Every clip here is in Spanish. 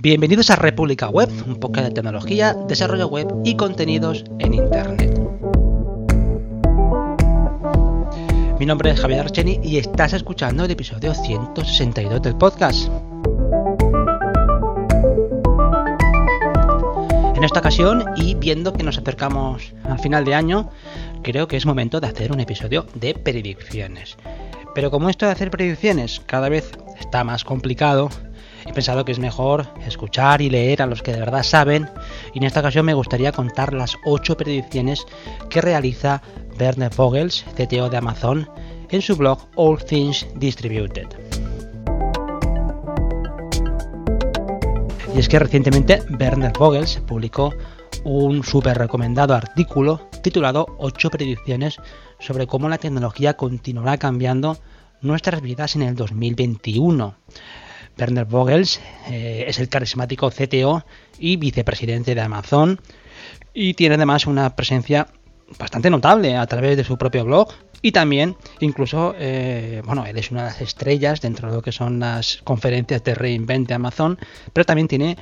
Bienvenidos a República Web, un poco de tecnología, desarrollo web y contenidos en Internet. Mi nombre es Javier Archeni y estás escuchando el episodio 162 del podcast. En esta ocasión, y viendo que nos acercamos al final de año, creo que es momento de hacer un episodio de predicciones. Pero como esto de hacer predicciones cada vez está más complicado, he pensado que es mejor escuchar y leer a los que de verdad saben y en esta ocasión me gustaría contar las 8 predicciones que realiza Werner Vogels, CTO de Amazon, en su blog All Things Distributed. Y es que recientemente Werner Vogels publicó un súper recomendado artículo titulado 8 predicciones sobre cómo la tecnología continuará cambiando nuestras vidas en el 2021. Werner Vogels eh, es el carismático CTO y vicepresidente de Amazon y tiene además una presencia bastante notable a través de su propio blog y también incluso, eh, bueno, él es una de las estrellas dentro de lo que son las conferencias de Reinvent de Amazon, pero también tiene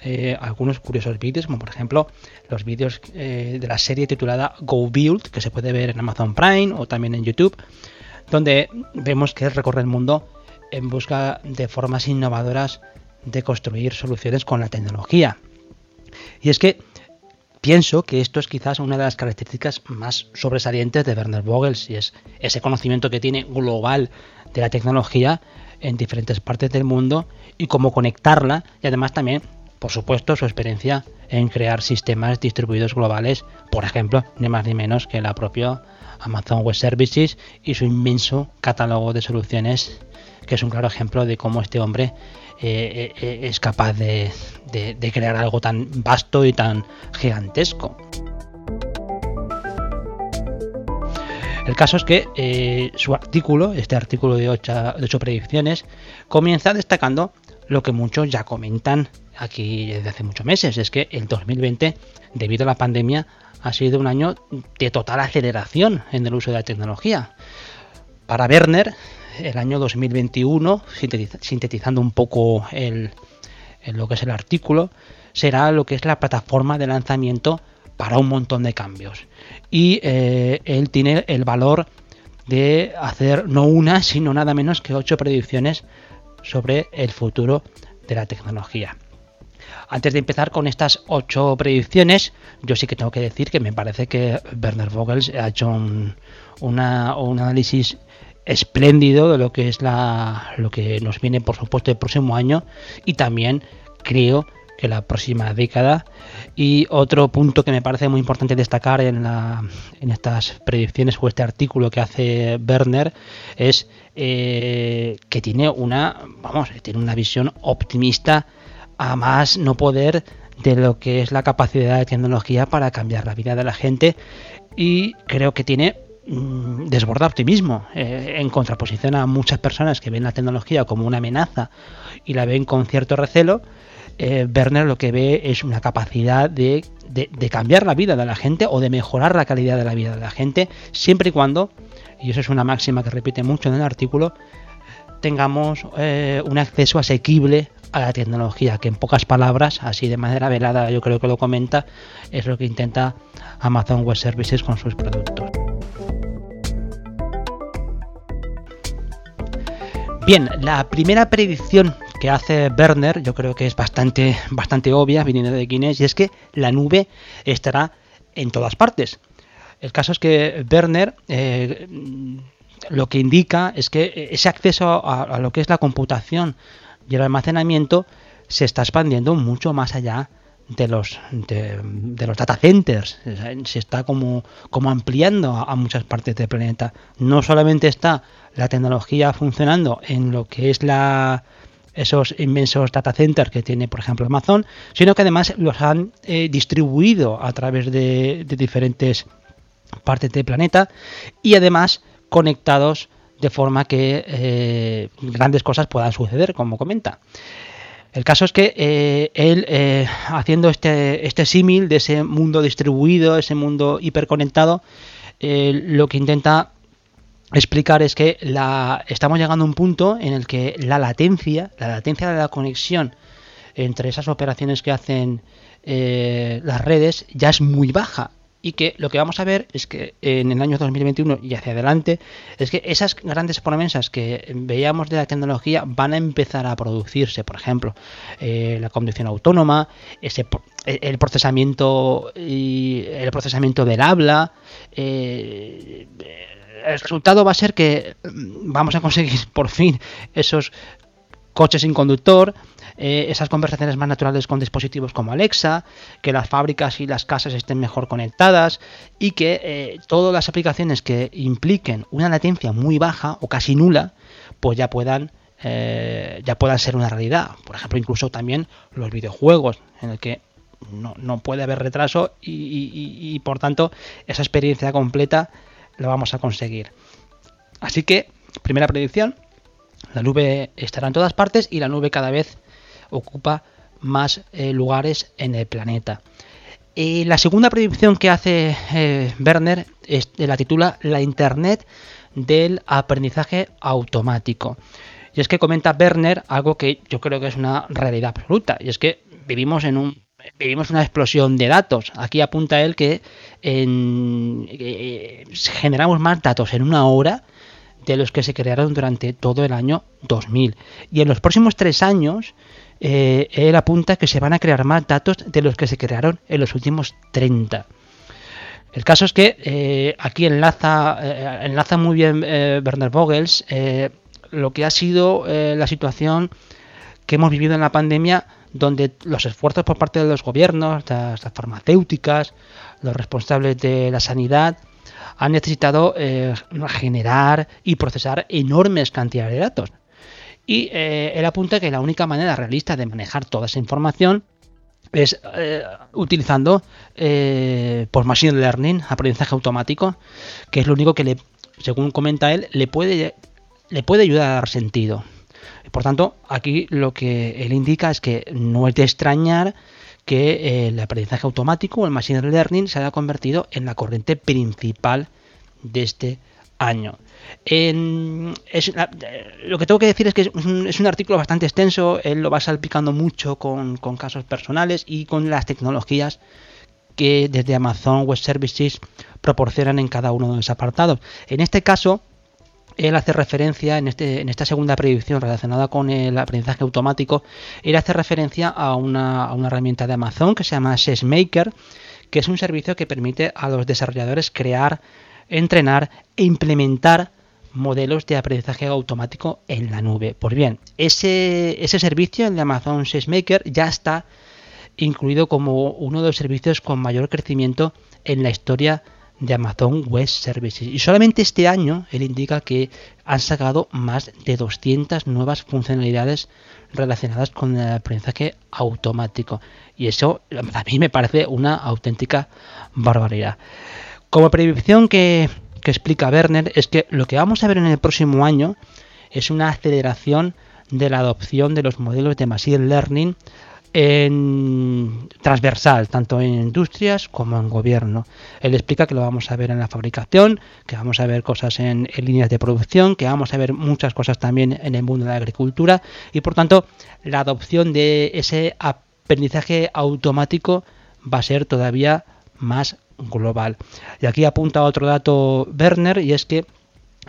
eh, algunos curiosos vídeos, como por ejemplo los vídeos de la serie titulada Go Build, que se puede ver en Amazon Prime o también en YouTube, donde vemos que recorre el mundo en busca de formas innovadoras de construir soluciones con la tecnología. Y es que pienso que esto es quizás una de las características más sobresalientes de Werner Vogels y es ese conocimiento que tiene global de la tecnología en diferentes partes del mundo y cómo conectarla y además también, por supuesto, su experiencia en crear sistemas distribuidos globales, por ejemplo, ni más ni menos que la propia Amazon Web Services y su inmenso catálogo de soluciones que es un claro ejemplo de cómo este hombre eh, eh, es capaz de, crear algo tan vasto y tan gigantesco. El caso es que eh, su artículo, este artículo de 8, predicciones, comienza destacando lo que muchos ya comentan aquí desde hace muchos meses, es que el 2020, debido a la pandemia, ha sido un año de total aceleración en el uso de la tecnología. Para Werner, el año 2021, sintetizando un poco lo que es el artículo, será lo que es la plataforma de lanzamiento para un montón de cambios. Y eh, él tiene el valor de hacer no una, sino nada menos que ocho predicciones sobre el futuro de la tecnología. Antes de empezar con estas ocho predicciones, yo sí que tengo que decir que me parece que Werner Vogels ha hecho un, un análisis espléndido de lo que es la lo que nos viene por supuesto el próximo año y también creo que la próxima década. Y otro punto que me parece muy importante destacar en, la, en estas predicciones o este artículo que hace Werner es eh, que tiene una vamos tiene una visión optimista a más no poder de lo que es la capacidad de tecnología para cambiar la vida de la gente y creo que tiene desborda optimismo eh, en contraposición a muchas personas que ven la tecnología como una amenaza y la ven con cierto recelo. Eh, Werner lo que ve es una capacidad de, cambiar la vida de la gente o de mejorar la calidad de la vida de la gente, siempre y cuando, y eso es una máxima que repite mucho en el artículo, tengamos eh, un acceso asequible a la tecnología, que en pocas palabras, así de manera velada, yo creo que lo comenta, es lo que intenta Amazon Web Services con sus productos. Bien, la primera predicción que hace Werner, yo creo que es bastante, bastante obvia, viniendo de Guinness, y es que la nube estará en todas partes. El caso es que Werner eh, lo que indica es que ese acceso a, lo que es la computación y el almacenamiento se está expandiendo mucho más allá de los de, los data centers se está como, como ampliando a, muchas partes del planeta no solamente está la tecnología funcionando en lo que es la esos inmensos data centers que tiene, por ejemplo, Amazon, sino que además los han eh, distribuido a través de, diferentes partes del planeta y además conectados de forma que eh, grandes cosas puedan suceder, como comenta. El caso es que eh, él, haciendo este, este símil de ese mundo distribuido, ese mundo hiperconectado, lo que intenta explicar es que la, estamos llegando a un punto en el que la latencia, la latencia de la conexión entre esas operaciones que hacen eh, las redes ya es muy baja y que lo que vamos a ver es que en el año 2021 y hacia adelante es que esas grandes promesas que veíamos de la tecnología van a empezar a producirse, por ejemplo, eh, la conducción autónoma, ese, el procesamiento y el procesamiento del habla, eh, el resultado va a ser que mm, vamos a conseguir por fin esos coches sin conductor, eh, esas conversaciones más naturales con dispositivos como Alexa, que las fábricas y las casas estén mejor conectadas y que eh, todas las aplicaciones que impliquen una latencia muy baja o casi nula, pues ya puedan eh, ya puedan ser una realidad. Por ejemplo, incluso también los videojuegos, en el que no, puede haber retraso y, y por tanto esa experiencia completa la vamos a conseguir. Así que, primera predicción, la nube estará en todas partes y la nube cada vez ocupa más eh, lugares en el planeta. Y la segunda predicción que hace eh, Werner es, la titula La Internet del aprendizaje automático. Y es que comenta Werner algo que yo creo que es una realidad absoluta, y es que vivimos en un vivimos una explosión de datos. Aquí apunta él que eh, generamos más datos en una hora de los que se crearon durante todo el año 2000. Y en los próximos tres años eh, él apunta que se van a crear más datos de los que se crearon en los últimos 30. El caso es que eh, aquí enlaza, eh, enlaza muy bien Werner Vogels lo que ha sido la situación que hemos vivido en la pandemia, donde los esfuerzos por parte de los gobiernos, las, farmacéuticas, los responsables de la sanidad, han necesitado generar y procesar enormes cantidades de datos. Y eh, él apunta que la única manera realista de manejar toda esa información es eh, utilizando eh, por machine learning, aprendizaje automático, que es lo único que le, según comenta él, le puede, le puede ayudar a dar sentido. Por tanto, aquí lo que él indica es que no es de extrañar que el aprendizaje automático o el machine learning se haya convertido en la corriente principal de este año. En, lo que tengo que decir es que es un, artículo bastante extenso, él lo va salpicando mucho con, casos personales y con las tecnologías que desde Amazon Web Services proporcionan en cada uno de los apartados. En este caso, él hace referencia en, este, en esta segunda predicción relacionada con el aprendizaje automático, él hace referencia a una, a una herramienta de Amazon que se llama SesMaker, que es un servicio que permite a los desarrolladores crear entrenar e implementar modelos de aprendizaje automático en la nube. Pues bien, ese, ese servicio, el de Amazon SageMaker, ya está incluido como uno de los servicios con mayor crecimiento en la historia de Amazon Web Services. Y solamente este año él indica que han sacado más de 200 nuevas funcionalidades relacionadas con el aprendizaje automático. Y eso a mí me parece una auténtica barbaridad. Como predicción que, explica Werner es que lo que vamos a ver en el próximo año es una aceleración de la adopción de los modelos de Machine Learning en transversal, tanto en industrias como en gobierno. Él explica que lo vamos a ver en la fabricación, que vamos a ver cosas en, líneas de producción, que vamos a ver muchas cosas también en el mundo de la agricultura y por tanto la adopción de ese aprendizaje automático va a ser todavía más global. Y aquí apunta otro dato Werner y es que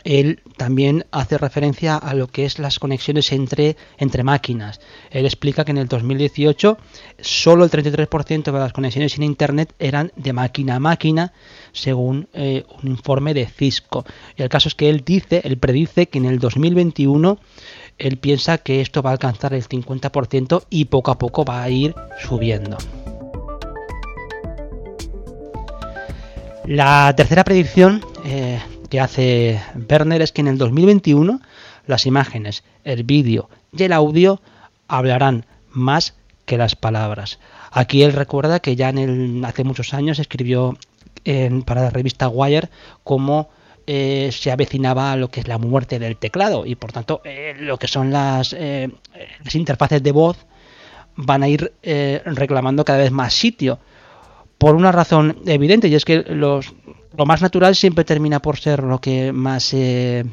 él también hace referencia a lo que es las conexiones entre, entre máquinas. Él explica que en el 2018 solo el 33% de las conexiones en Internet eran de máquina a máquina, según eh, un informe de Cisco. Y el caso es que él dice, él predice que en el 2021 él piensa que esto va a alcanzar el 50% y poco a poco va a ir subiendo. La tercera predicción eh, que hace Werner es que en el 2021 las imágenes, el vídeo y el audio hablarán más que las palabras. Aquí él recuerda que ya en el, hace muchos años escribió para la revista Wire cómo eh, se avecinaba a lo que es la muerte del teclado y por tanto eh, lo que son las, las interfaces de voz van a ir reclamando cada vez más sitio por una razón evidente y es que lo más natural siempre termina por ser lo que más se,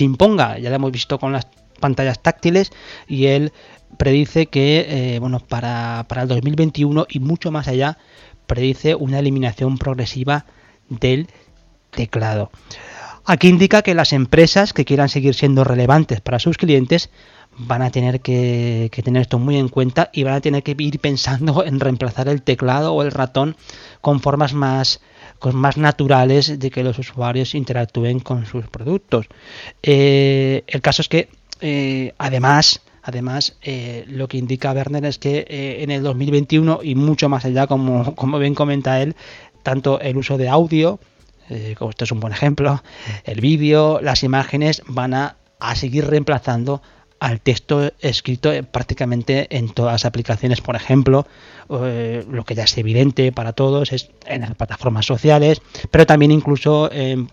imponga. Ya lo hemos visto con las pantallas táctiles y él predice que eh, bueno, para, para el 2021 y mucho más allá, predice una eliminación progresiva del teclado. Aquí indica que las empresas que quieran seguir siendo relevantes para sus clientes van a tener que, tener esto muy en cuenta y van a tener que ir pensando en reemplazar el teclado o el ratón con formas más, más naturales de que los usuarios interactúen con sus productos. Eh, el caso es que eh, además, además eh, lo que indica Werner es que en el 2021 y mucho más allá, como, como bien comenta él, tanto el uso de audio, como esto es un buen ejemplo, el vídeo, las imágenes van a, a seguir reemplazando al texto escrito prácticamente en todas las aplicaciones. Por ejemplo, eh, lo que ya es evidente para todos es en las plataformas sociales, pero también incluso en,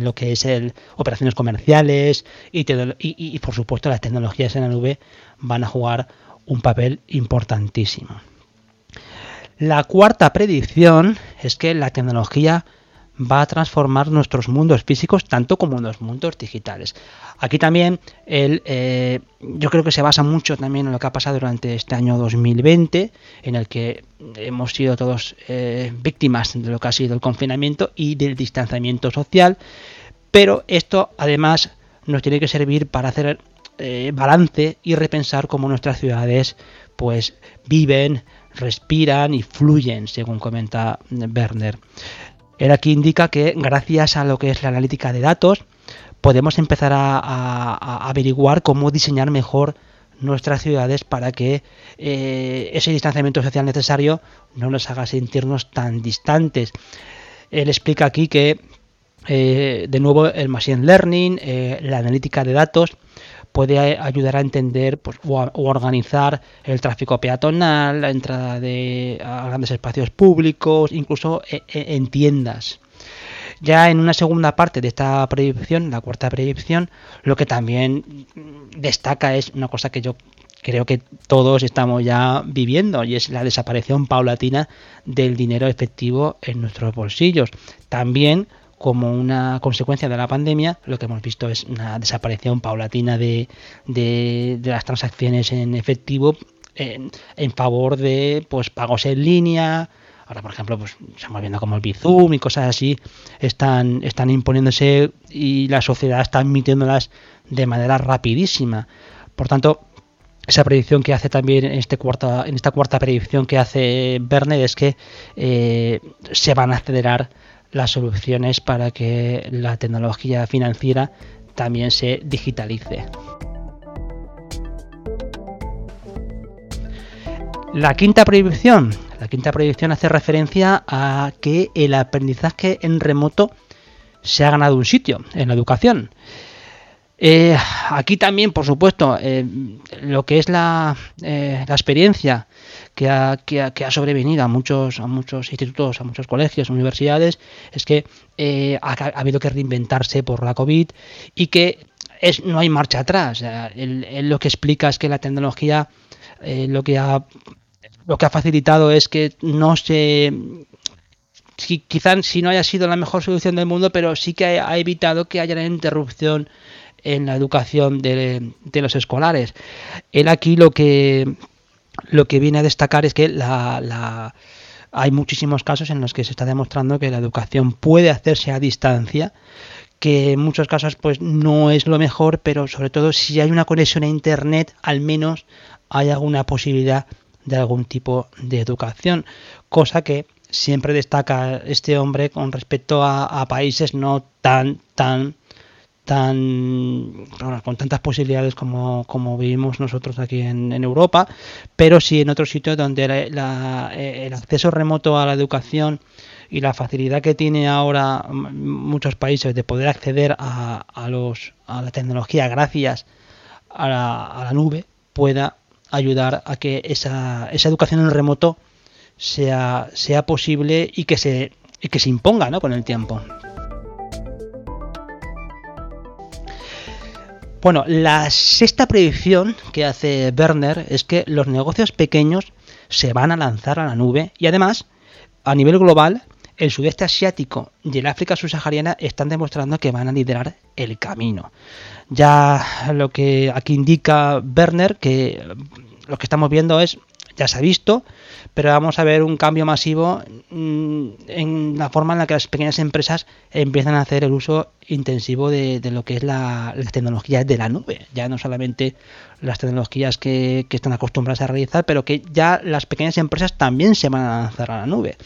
lo que es el operaciones comerciales y, y, por supuesto las tecnologías en la nube van a jugar un papel importantísimo. La cuarta predicción es que la tecnología va a transformar nuestros mundos físicos tanto como los mundos digitales. Aquí también el, eh, yo creo que se basa mucho también en lo que ha pasado durante este año 2020, en el que hemos sido todos eh, víctimas de lo que ha sido el confinamiento y del distanciamiento social, pero esto además nos tiene que servir para hacer eh, balance y repensar cómo nuestras ciudades pues viven, respiran y fluyen, según comenta Werner. Él aquí indica que gracias a lo que es la analítica de datos podemos empezar a, averiguar cómo diseñar mejor nuestras ciudades para que eh, ese distanciamiento social necesario no nos haga sentirnos tan distantes. Él explica aquí que, eh, de nuevo, el Machine Learning, eh, la analítica de datos, puede ayudar a entender pues, o, organizar el tráfico peatonal, la entrada de a grandes espacios públicos, incluso e, e, en, tiendas. Ya en una segunda parte de esta predicción, la cuarta predicción, lo que también destaca es una cosa que yo creo que todos estamos ya viviendo y es la desaparición paulatina del dinero efectivo en nuestros bolsillos. También como una consecuencia de la pandemia, lo que hemos visto es una desaparición paulatina de, de, las transacciones en efectivo en, favor de pues pagos en línea. Ahora, por ejemplo, pues estamos viendo como el Bizum y cosas así están, están imponiéndose y la sociedad está emitiéndolas de manera rapidísima. Por tanto, esa predicción que hace también en, este cuarta, en esta cuarta predicción que hace Werner es que eh, se van a acelerar las soluciones para que la tecnología financiera también se digitalice. La quinta prohibición. La quinta prohibición hace referencia a que el aprendizaje en remoto se ha ganado un sitio en la educación. Eh, aquí también, por supuesto, eh, lo que es la, eh, la experiencia que ha, que, ha, sobrevenido a muchos, a muchos institutos, a muchos colegios, universidades, es que eh, ha, habido que reinventarse por la COVID y que es, no hay marcha atrás. Él, lo que explica es que la tecnología eh, lo, que ha, lo que ha facilitado es que no se quizás si no haya sido la mejor solución del mundo, pero sí que ha evitado que haya una interrupción en la educación de, de, los escolares. Él aquí lo que lo que viene a destacar es que la, hay muchísimos casos en los que se está demostrando que la educación puede hacerse a distancia que en muchos casos pues no es lo mejor, pero sobre todo si hay una conexión a internet, al menos hay alguna posibilidad de algún tipo de educación, cosa que siempre destaca este hombre con respecto a, a países no tan tan tan con tantas posibilidades como, como vivimos nosotros aquí en, Europa, pero sí en otros sitios donde el acceso remoto a la educación y la facilidad que tiene ahora muchos países de poder acceder a, a los, a la tecnología gracias a la, a la, nube pueda ayudar a que esa, esa educación en remoto sea, sea posible y que se, y que se imponga ¿no? con el tiempo. Bueno, la sexta predicción que hace Werner es que los negocios pequeños se van a lanzar a la nube y además, a nivel global, el sudeste asiático y el África subsahariana están demostrando que van a liderar el camino. Ya lo que aquí indica Werner, que lo que estamos viendo es, ya se ha visto, pero vamos a ver un cambio masivo mm, en la forma en la que las pequeñas empresas empiezan a hacer el uso intensivo de, lo que es la, las tecnologías de la nube, ya no solamente las tecnologías que, están acostumbradas a realizar, pero que ya las pequeñas empresas también se van a lanzar a la nube.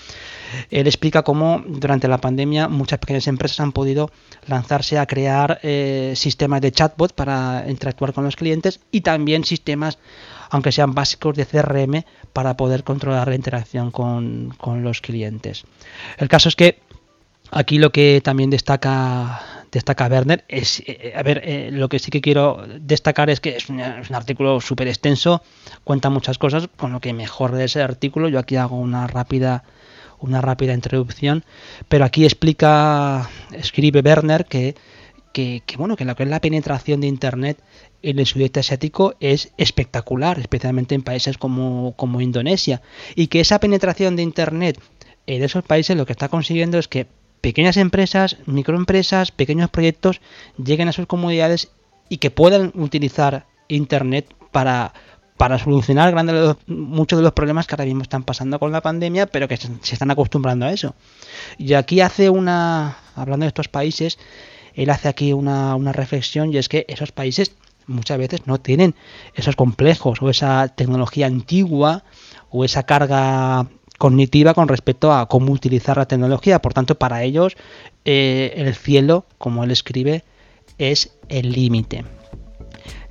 Él explica cómo durante la pandemia muchas pequeñas empresas han podido lanzarse a crear eh, sistemas de chatbot para interactuar con los clientes y también sistemas aunque sean básicos de CRM para poder controlar la interacción con, los clientes. El caso es que aquí lo que también destaca destaca Werner es eh, a ver eh, lo que sí que quiero destacar es que es un, artículo súper extenso cuenta muchas cosas con lo que mejor de ese artículo yo aquí hago una rápida una rápida introducción pero aquí explica escribe Werner que que, bueno que lo que es la penetración de internet en el sudeste asiático es espectacular, especialmente en países como, como Indonesia, y que esa penetración de Internet en esos países lo que está consiguiendo es que pequeñas empresas, microempresas, pequeños proyectos lleguen a sus comunidades y que puedan utilizar Internet para, para solucionar grandes, muchos de los problemas que ahora mismo están pasando con la pandemia, pero que se, están acostumbrando a eso. Y aquí hace una, hablando de estos países, él hace aquí una, una reflexión y es que esos países muchas veces no tienen esos complejos o esa tecnología antigua o esa carga cognitiva con respecto a cómo utilizar la tecnología. Por tanto, para ellos eh, el cielo, como él escribe, es el límite.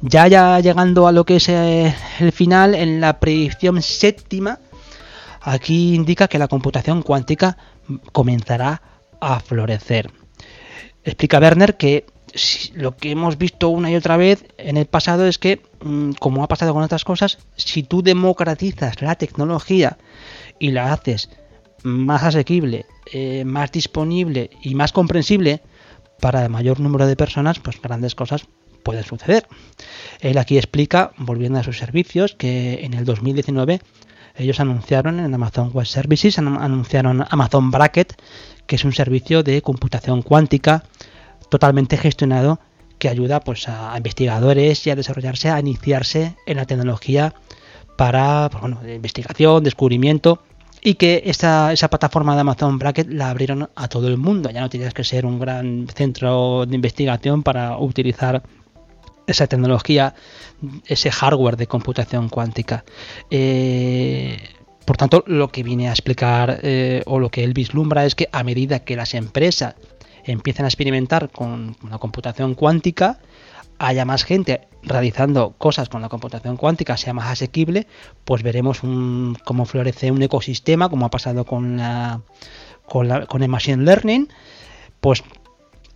Ya, ya llegando a lo que es eh, el final, en la predicción séptima, aquí indica que la computación cuántica comenzará a florecer. Explica Werner que lo que hemos visto una y otra vez en el pasado es que, mm, como ha pasado con otras cosas, si tú democratizas la tecnología y la haces más asequible, eh, más disponible y más comprensible para el mayor número de personas, pues grandes cosas pueden suceder. Él aquí explica, volviendo a sus servicios, que en el 2019 ellos anunciaron en Amazon Web Services, anunciaron Amazon Bracket, que es un servicio de computación cuántica totalmente gestionado que ayuda pues, a investigadores y a desarrollarse, a iniciarse en la tecnología para pues, bueno, investigación, descubrimiento y que esa, esa plataforma de Amazon Bracket la abrieron a todo el mundo. Ya no tienes que ser un gran centro de investigación para utilizar esa tecnología, ese hardware de computación cuántica. Eh, por tanto, lo que viene a explicar eh, o lo que él vislumbra es que a medida que las empresas empiezan a experimentar con la computación cuántica, haya más gente realizando cosas con la computación cuántica, sea más asequible, pues veremos un, cómo florece un ecosistema, como ha pasado con, la, con, el Machine Learning, pues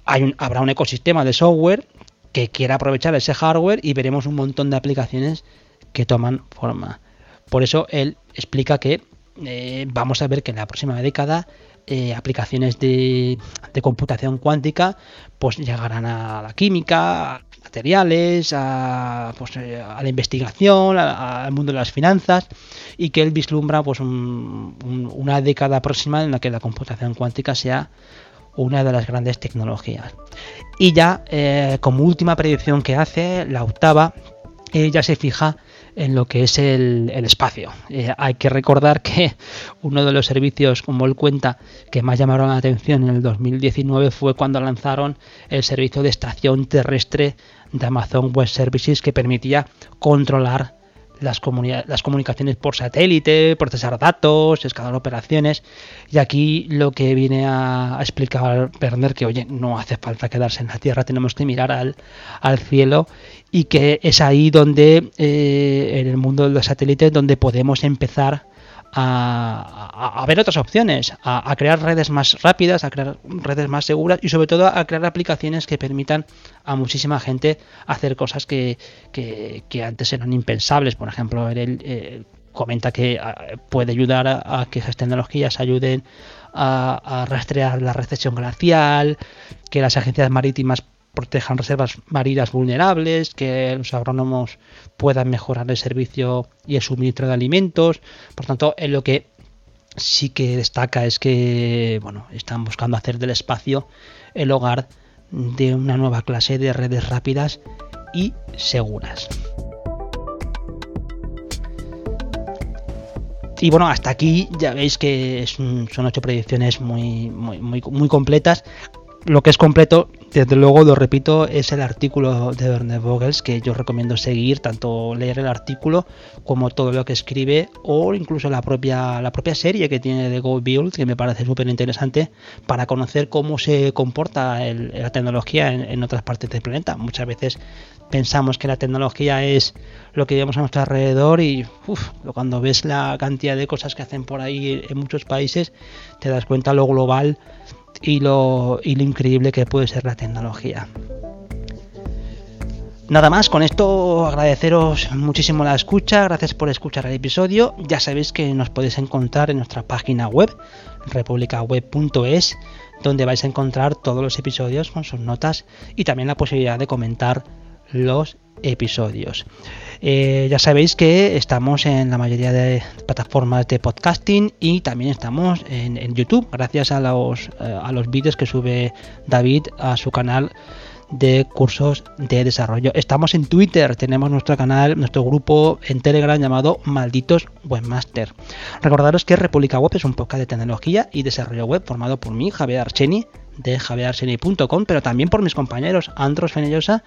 hay habrá un ecosistema de software que quiera aprovechar ese hardware y veremos un montón de aplicaciones que toman forma. Por eso él explica que eh, vamos a ver que en la próxima década eh, aplicaciones de, computación cuántica pues llegarán a la química, a materiales, a, pues, eh, la investigación, al mundo de las finanzas y que él vislumbra pues una década próxima en la que la computación cuántica sea una de las grandes tecnologías. Y ya eh, como última predicción que hace, la octava, ella se fija en lo que es el, espacio. Eh, hay que recordar que uno de los servicios, como él cuenta, que más llamaron la atención en el 2019 fue cuando lanzaron el servicio de estación terrestre de Amazon Web Services que permitía controlar las, las comunicaciones por satélite, procesar datos, escalar operaciones. Y aquí lo que viene a, explicar Werner que, oye, no hace falta quedarse en la Tierra, tenemos que mirar al, al cielo y que es ahí donde, eh, en el mundo de los satélites, donde podemos empezar a, ver otras opciones, a, crear redes más rápidas, a crear redes más seguras y sobre todo a crear aplicaciones que permitan a muchísima gente hacer cosas que, antes eran impensables. Por ejemplo, él eh, comenta que ah, puede ayudar a, que esas tecnologías ayuden a, rastrear la recesión glacial, que las agencias marítimas protejan reservas marinas vulnerables, que los agrónomos puedan mejorar el servicio y el suministro de alimentos. Por tanto, en lo que sí que destaca es que bueno, están buscando hacer del espacio el hogar de una nueva clase de redes rápidas y seguras. Y bueno, hasta aquí ya veis que son ocho predicciones muy, muy, muy, muy completas lo que es completo, desde luego lo repito, es el artículo de Werner Vogels que yo recomiendo seguir, tanto leer el artículo como todo lo que escribe o incluso la propia, la propia serie que tiene de Go Build, que me parece súper interesante para conocer cómo se comporta la tecnología en, otras partes del planeta. Muchas veces pensamos que la tecnología es lo que vemos a nuestro alrededor y cuando ves la cantidad de cosas que hacen por ahí en muchos países, te das cuenta lo global y lo, increíble que puede ser la tecnología. Nada más, con esto agradeceros muchísimo la escucha, gracias por escuchar el episodio. Ya sabéis que nos podéis encontrar en nuestra página web, republicaweb.es, donde vais a encontrar todos los episodios con sus notas y también la posibilidad de comentar los episodios. Eh, ya sabéis que estamos en la mayoría de plataformas de podcasting y también estamos en, YouTube, gracias a los, eh, a los vídeos que sube David a su canal de cursos de desarrollo. Estamos en Twitter, tenemos nuestro canal, nuestro grupo en Telegram llamado Malditos Webmaster. Recordaros que República Web es un podcast de tecnología y desarrollo web formado por mí, Javier Archeni, de javierseni.com, pero también por mis compañeros Andros Fenellosa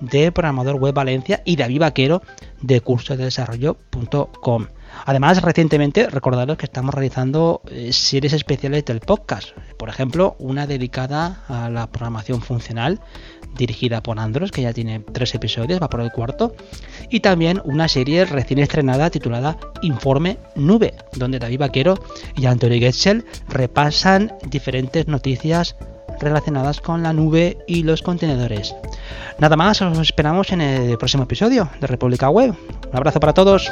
de Programador Web Valencia y David Vaquero de curso de desarrollo.com. Además, recientemente recordaros que estamos realizando eh, series especiales del podcast. Por ejemplo, una dedicada a la programación funcional dirigida por Andros, que ya tiene tres episodios, va por el cuarto. Y también una serie recién estrenada titulada Informe Nube, donde David Vaquero y Antonio Getzel repasan diferentes noticias relacionadas con la nube y los contenedores. Nada más, os esperamos en el próximo episodio de República Web. Un abrazo para todos.